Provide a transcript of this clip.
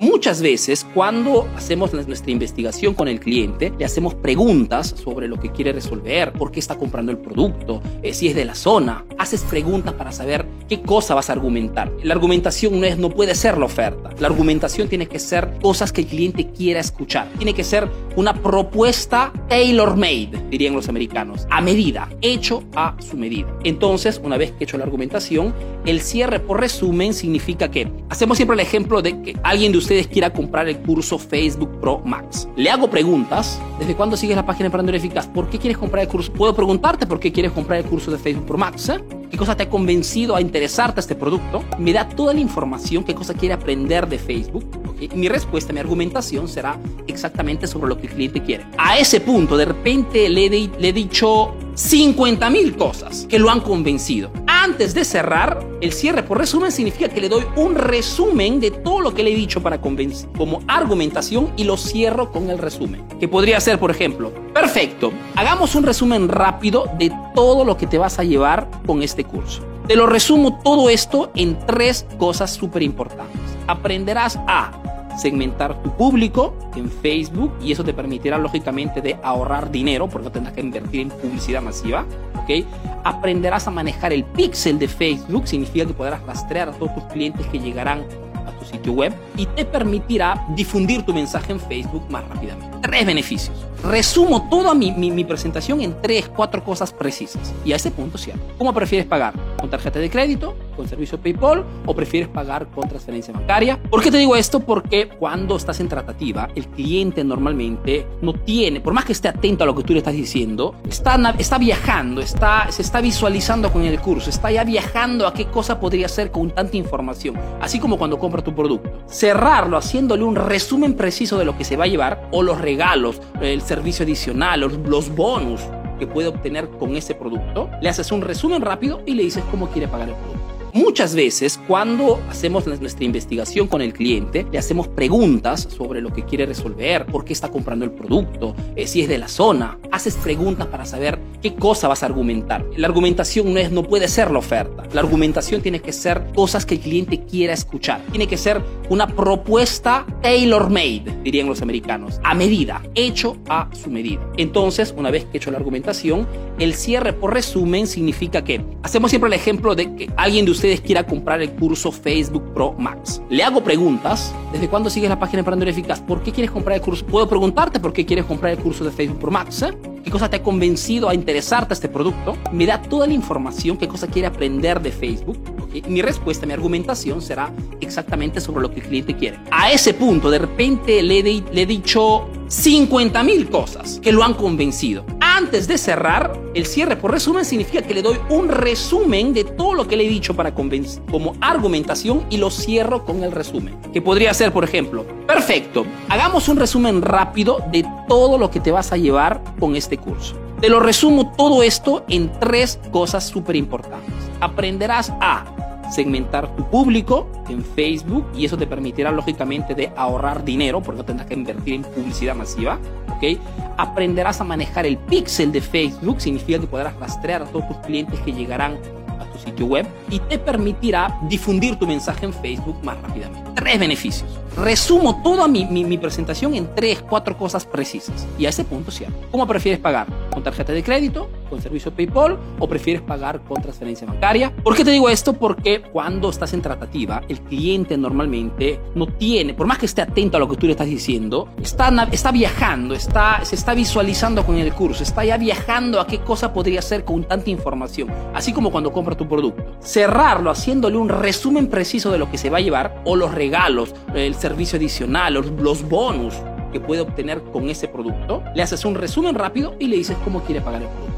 Muchas veces cuando hacemos nuestra investigación con el cliente, le hacemos preguntas sobre lo que quiere resolver, por qué está comprando el producto, eh, si es de la zona. Haces preguntas para saber qué cosa vas a argumentar. La argumentación no, es, no puede ser la oferta. La argumentación tiene que ser cosas que el cliente quiera escuchar. Tiene que ser una propuesta tailor-made, dirían los americanos, a medida, hecho a su medida. Entonces, una vez que he hecho la argumentación, el cierre por resumen significa que hacemos siempre el ejemplo de que alguien de ustedes quiera comprar el curso Facebook Pro Max. Le hago preguntas. ¿Desde cuándo sigues la página Emprendedor Eficaz? ¿Por qué quieres comprar el curso? ¿Puedo preguntarte por qué quieres comprar el curso de Facebook Pro Max? Eh? ¿Qué cosa te ha convencido a interesarte a este producto? Me da toda la información, qué cosa quiere aprender de Facebook. Mi respuesta, mi argumentación será exactamente sobre lo que el cliente quiere. A ese punto, de repente le, le he dicho 50 mil cosas que lo han convencido. Antes de cerrar, el cierre por resumen significa que le doy un resumen de todo lo que le he dicho para convencer como argumentación y lo cierro con el resumen. Que podría ser, por ejemplo, perfecto, hagamos un resumen rápido de todo lo que te vas a llevar con este curso. Te lo resumo todo esto en tres cosas súper importantes. Aprenderás a segmentar tu público en Facebook y eso te permitirá lógicamente de ahorrar dinero porque no tendrás que invertir en publicidad masiva, ¿ok? Aprenderás a manejar el pixel de Facebook, significa que podrás rastrear a todos tus clientes que llegarán sitio web y te permitirá difundir tu mensaje en Facebook más rápidamente. Tres beneficios. Resumo toda mi, mi, presentación en tres, cuatro cosas precisas. Y a ese punto cierto. ¿Cómo prefieres pagar? ¿Con tarjeta de crédito? ¿Con servicio PayPal? ¿O prefieres pagar con transferencia bancaria? ¿Por qué te digo esto? Porque cuando estás en tratativa, el cliente normalmente no tiene, por más que esté atento a lo que tú le estás diciendo, está, está viajando, está, se está visualizando con el curso, está ya viajando a qué cosa podría ser con tanta información. Así como cuando compra tu producto. Cerrarlo haciéndole un resumen preciso de lo que se va a llevar o los regalos, el servicio adicional, los, bonus que puede obtener con ese producto, le haces un resumen rápido y le dices cómo quiere pagar el producto. Muchas veces cuando hacemos nuestra investigación con el cliente, le hacemos preguntas sobre lo que quiere resolver, por qué está comprando el producto, eh, si es de la zona. Haces preguntas para saber qué cosa vas a argumentar. La argumentación no, es, no puede ser la oferta. La argumentación tiene que ser cosas que el cliente quiera escuchar. Tiene que ser una propuesta tailor-made, dirían los americanos, a medida, hecho a su medida. Entonces, una vez que he hecho la argumentación, el cierre por resumen significa que hacemos siempre el ejemplo de que alguien de ustedes quiera comprar el curso Facebook Pro Max. Le hago preguntas. ¿Desde cuándo sigues la página Emprendedor Eficaz? ¿Por qué quieres comprar el curso? ¿Puedo preguntarte por qué quieres comprar el curso de Facebook Pro Max? Eh? ¿Qué cosa te ha convencido a interesarte a este producto? Me da toda la información, qué cosa quiere aprender de Facebook. Mi respuesta, mi argumentación será exactamente sobre lo que el cliente quiere. A ese punto, de repente le, le he dicho 50 mil cosas que lo han convencido. Antes de cerrar, el cierre por resumen significa que le doy un resumen de todo lo que le he dicho para convencer como argumentación y lo cierro con el resumen. Que podría ser, por ejemplo, perfecto, hagamos un resumen rápido de todo lo que te vas a llevar con este curso. Te lo resumo todo esto en tres cosas súper importantes. Aprenderás a segmentar tu público en Facebook y eso te permitirá lógicamente de ahorrar dinero porque no tendrás que invertir en publicidad masiva, ¿ok? Aprenderás a manejar el pixel de Facebook, significa que podrás rastrear a todos tus clientes que llegarán a tu sitio web y te permitirá difundir tu mensaje en Facebook más rápidamente. Tres beneficios. Resumo toda mi, mi, presentación en tres, cuatro cosas precisas y a ese punto cierto. ¿Cómo prefieres pagar? ¿Con tarjeta de crédito? ¿Con servicio PayPal? ¿O prefieres pagar con transferencia bancaria? ¿Por qué te digo esto? Porque cuando estás en tratativa, el cliente normalmente no tiene, por más que esté atento a lo que tú le estás diciendo, está, está viajando, está, se está visualizando con el curso, está ya viajando a qué cosa podría ser con tanta información, así como cuando compra tu producto. Cerrarlo haciéndole un resumen preciso de lo que se va a llevar o los regalos, el servicio adicional, los bonus que puede obtener con ese producto, le haces un resumen rápido y le dices cómo quiere pagar el producto.